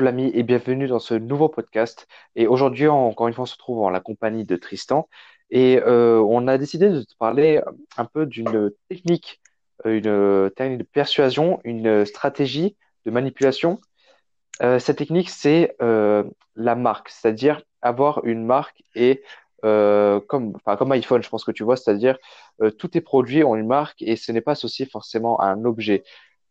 L'ami et bienvenue dans ce nouveau podcast. Et aujourd'hui, encore une fois, on se retrouve en la compagnie de Tristan et euh, on a décidé de te parler un peu d'une technique, une technique de persuasion, une stratégie de manipulation. Euh, cette technique, c'est euh, la marque, c'est-à-dire avoir une marque et comme, comme iPhone, je pense que tu vois, c'est-à-dire tous tes produits ont une marque et ce n'est pas associé forcément à un objet.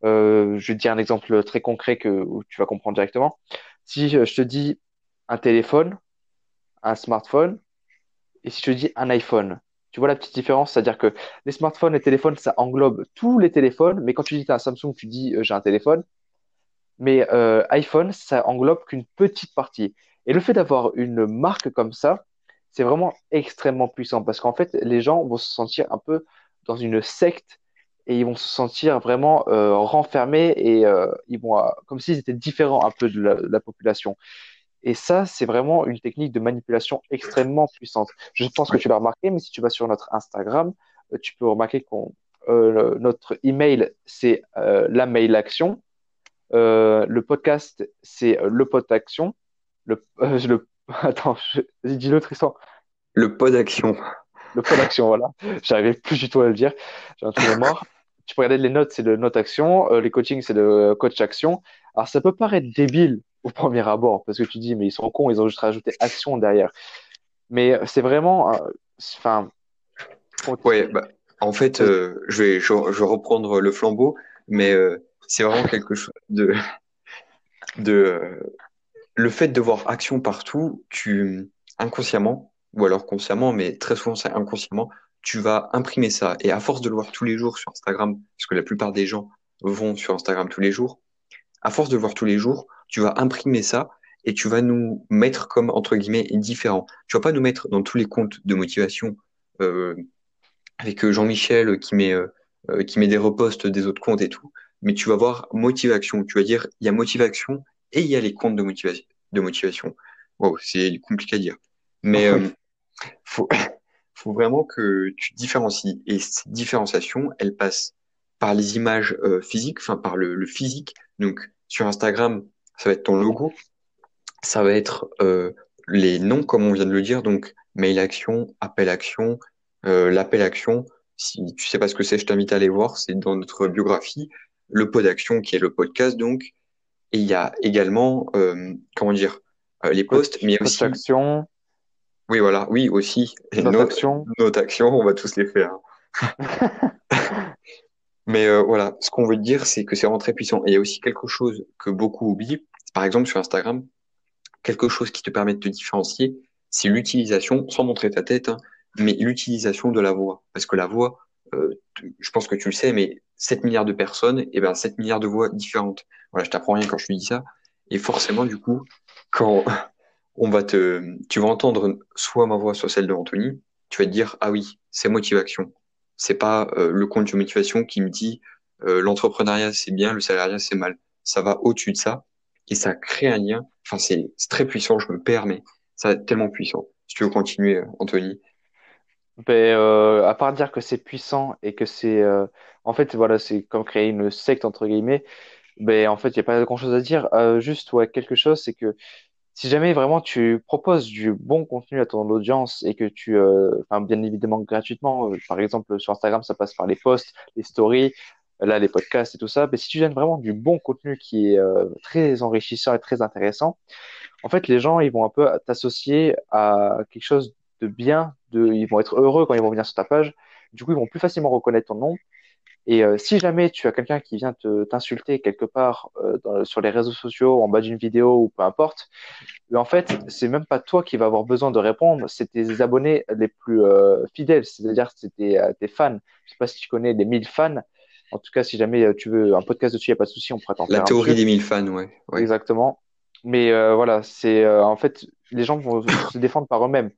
Euh, je vais te dire un exemple très concret que tu vas comprendre directement. Si je te dis un téléphone, un smartphone, et si je te dis un iPhone, tu vois la petite différence, c'est-à-dire que les smartphones et téléphones, ça englobe tous les téléphones, mais quand tu dis as un Samsung, tu dis euh, j'ai un téléphone, mais euh, iPhone, ça englobe qu'une petite partie. Et le fait d'avoir une marque comme ça, c'est vraiment extrêmement puissant parce qu'en fait, les gens vont se sentir un peu dans une secte et ils vont se sentir vraiment euh, renfermés et euh, ils vont euh, comme s'ils étaient différents un peu de la, population. Et ça, c'est vraiment une technique de manipulation extrêmement puissante. Je pense que tu l'as remarqué, mais si tu vas sur notre Instagram, tu peux remarquer qu'on notre email c'est la mail action, le podcast c'est le pod action, le, le attends, dis-le Tristan. Le pod action. Le pod action, voilà. J'arrivais plus du tout à le dire. J'ai un truc de mort tu peux regarder les notes, c'est le note action, euh, les coachings, c'est le coach action. Alors, ça peut paraître débile au premier abord, parce que tu dis, mais ils sont cons, ils ont juste rajouté action derrière. Mais c'est vraiment, euh, enfin. ouais, bah, en fait, euh, je, vais, je, vais reprendre le flambeau, mais c'est vraiment quelque chose de, de, le fait de voir action partout, tu, inconsciemment, ou alors consciemment, mais très souvent c'est inconsciemment, tu vas imprimer ça. Et à force de le voir tous les jours sur Instagram, parce que la plupart des gens vont sur Instagram tous les jours, à force de le voir tous les jours, tu vas imprimer ça et tu vas nous mettre comme, entre guillemets, différents. Tu vas pas nous mettre dans tous les comptes de motivation euh, avec Jean-Michel qui met, euh, euh, qui met des reposts des autres comptes et tout, mais tu vas voir motivation. Tu vas dire, il y a motivation et il y a les comptes de motivation. De motivation. Wow, c'est compliqué à dire. Mais euh, faut, faut vraiment que tu différencies. Et cette différenciation, elle passe par les images euh, physiques, enfin par le, physique. Donc sur Instagram, ça va être ton logo, ça va être euh, les noms, comme on vient de le dire, donc mail action, appel action, euh, l'appel action. Si tu sais pas ce que c'est, je t'invite à aller voir, c'est dans notre biographie. Le pod action qui est le podcast, donc. Et il y a également, comment dire, les posts, mais aussi. Action. Oui, voilà, oui, aussi. Et notre, action. Notre action, on va tous les faire. Mais euh, voilà, ce qu'on veut dire, c'est que c'est vraiment très puissant. Et il y a aussi quelque chose que beaucoup oublient. Par exemple, sur Instagram, quelque chose qui te permet de te différencier, c'est l'utilisation, sans montrer ta tête, hein, mais l'utilisation de la voix. Parce que la voix, euh, je pense que tu le sais, mais 7 milliards de personnes, et ben 7 milliards de voix différentes. Voilà, je t'apprends rien quand je te dis ça. Et forcément, du coup, quand on va te, tu vas entendre soit ma voix, soit celle de Anthony. Tu vas te dire, ah oui, c'est motivation. C'est pas euh, le compte de motivation qui me dit euh, l'entrepreneuriat c'est bien, le salariat c'est mal. Ça va au-dessus de ça et ça crée un lien. Enfin, c'est très puissant, je me perds, mais ça tellement puissant. Si tu veux continuer, euh, Anthony. Ben, euh, à part dire que c'est puissant et que c'est, en fait, voilà, c'est comme créer une secte entre guillemets. Ben, en fait, il n'y a pas grand-chose à dire. juste, ouais, quelque chose, c'est que si jamais vraiment tu proposes du bon contenu à ton audience et que tu, euh, bien évidemment gratuitement, euh, par exemple sur Instagram, ça passe par les posts, les stories, là les podcasts et tout ça, mais si tu donnes vraiment du bon contenu qui est euh, très enrichissant et très intéressant, en fait les gens ils vont un peu t'associer à quelque chose de bien, de, ils vont être heureux quand ils vont venir sur ta page, du coup ils vont plus facilement reconnaître ton nom et euh, si jamais tu as quelqu'un qui vient te t'insulter quelque part euh, sur les réseaux sociaux, en bas d'une vidéo ou peu importe, euh, en fait, c'est même pas toi qui vas avoir besoin de répondre, c'est tes abonnés les plus fidèles, c'est-à-dire c'est tes, tes, fans. Je sais pas si tu connais les 1000 fans. En tout cas, si jamais tu veux un podcast dessus, il n'y a pas de souci, on pourra t'en faire. La théorie des 1000 fans, ouais. ouais. Exactement. Mais voilà, c'est en fait, les gens vont se défendre par eux-mêmes.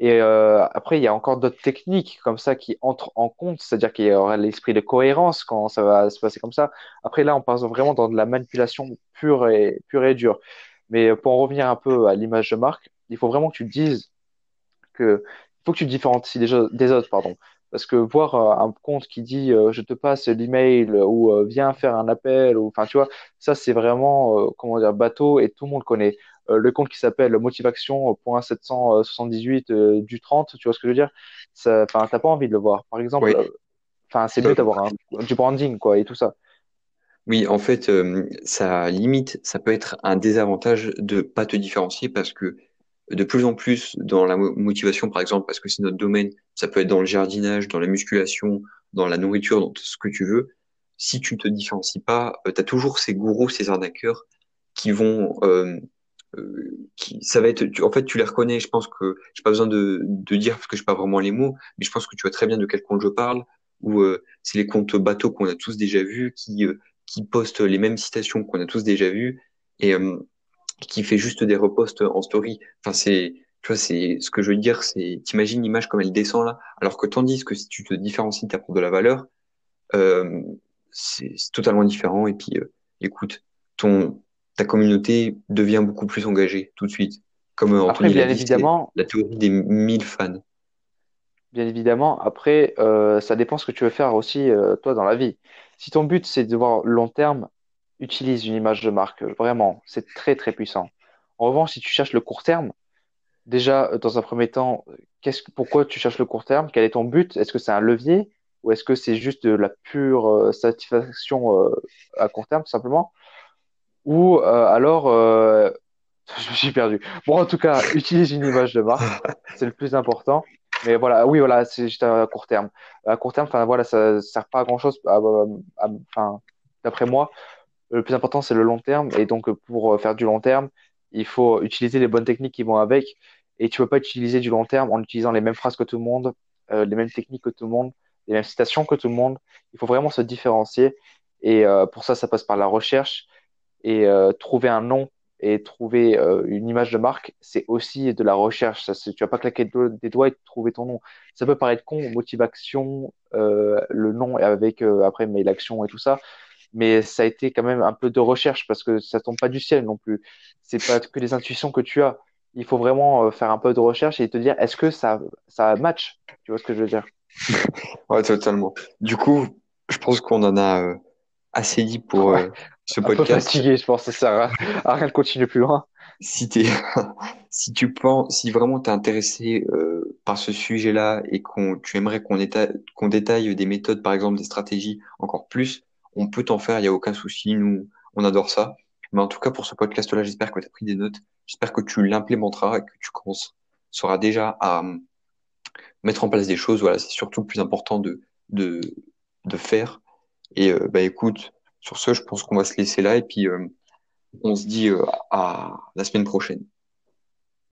Et euh, après, il y a encore d'autres techniques comme ça qui entrent en compte, c'est-à-dire qu'il y aura l'esprit de cohérence quand ça va se passer comme ça. Après, là, on passe vraiment dans de la manipulation pure et, pure et dure. Mais pour en revenir un peu à l'image de marque, il faut vraiment que tu dises que il faut que tu te différencies des, autres, pardon. Parce que voir un compte qui dit je te passe l'email ou viens faire un appel, ou enfin tu vois, ça c'est vraiment comment dire bateau et tout le monde connaît. Le compte qui s'appelle motivation.778 du 30, tu vois ce que je veux dire? Enfin, t'as pas envie de le voir. Par exemple, enfin, c'est mieux d'avoir du branding quoi et tout ça. Oui, en fait, euh, ça limite, ça peut être un désavantage de pas te différencier parce que de plus en plus dans la motivation, par exemple, parce que c'est notre domaine, ça peut être dans le jardinage, dans la musculation, dans la nourriture, dans tout ce que tu veux. Si tu te différencies pas, euh, tu as toujours ces gourous, ces arnaqueurs qui vont, euh, qui, ça va être, en fait, tu les reconnais. Je pense que j'ai pas besoin de, de dire parce que j'ai pas vraiment les mots, mais je pense que tu vois très bien de quel compte je parle. Ou c'est les comptes bateaux qu'on a tous déjà vus, qui qui poste les mêmes citations qu'on a tous déjà vues et euh, qui fait juste des reposts en story. Enfin, c'est, tu vois, c'est ce que je veux dire, c'est, t'imagines l'image comme elle descend là, alors que tandis que si tu te différencies, t'apportes de la valeur, euh, c'est totalement différent. Et puis, euh, écoute, ton ta communauté devient beaucoup plus engagée tout de suite. Comme Anthony Après, bien évidemment, la théorie des 1000 fans. Bien évidemment. Après, euh, ça dépend ce que tu veux faire aussi, euh, toi, dans la vie. Si ton but, c'est de voir long terme, utilise une image de marque. Vraiment, c'est très, très puissant. En revanche, si tu cherches le court terme, déjà, euh, dans un premier temps, qu'est-ce, pourquoi tu cherches le court terme? Quel est ton but? Est-ce que c'est un levier? Ou est-ce que c'est juste de la pure satisfaction à court terme, tout simplement? Ou alors, je me suis perdu. Bon, en tout cas, utilise une image de marque, c'est le plus important. Mais voilà, oui, voilà, c'est juste à court terme. À court terme, enfin voilà, ça sert pas à grand chose. Enfin, d'après moi, le plus important c'est le long terme. Et donc pour faire du long terme, il faut utiliser les bonnes techniques qui vont avec. Et tu peux pas utiliser du long terme en utilisant les mêmes phrases que tout le monde, euh, les mêmes techniques que tout le monde, les mêmes citations que tout le monde. Il faut vraiment se différencier. Et euh, pour ça, ça passe par la recherche et euh, trouver un nom et trouver euh, une image de marque, c'est aussi de la recherche. Ça, tu vas pas claquer des doigts et trouver ton nom. Ça peut paraître con, motivation, euh, le nom avec euh, après mais l'action et tout ça, mais ça a été quand même un peu de recherche parce que ça tombe pas du ciel non plus. C'est pas que les intuitions que tu as. Il faut vraiment euh, faire un peu de recherche et te dire est-ce que ça ça match? Tu vois ce que je veux dire? Ouais, totalement. Du coup, je pense qu'on en a euh, assez dit pour ce podcast. Un peu fatigué, je pense, ça sert à, rien de continuer plus loin. Si si tu penses, si vraiment t'es intéressé euh, par ce sujet-là et qu'on, tu aimerais qu'on qu'on détaille des méthodes, par exemple des stratégies encore plus, on peut t'en faire, il y a aucun souci. Nous, on adore ça. Mais en tout cas, pour ce podcast-là, j'espère que tu as pris des notes. J'espère que tu l'implémenteras et que tu commenceras déjà à euh, mettre en place des choses. Voilà, c'est surtout le plus important de, de, de faire. Et euh, bah écoute, sur ce, je pense qu'on va se laisser là et puis euh, on se dit euh, à la semaine prochaine.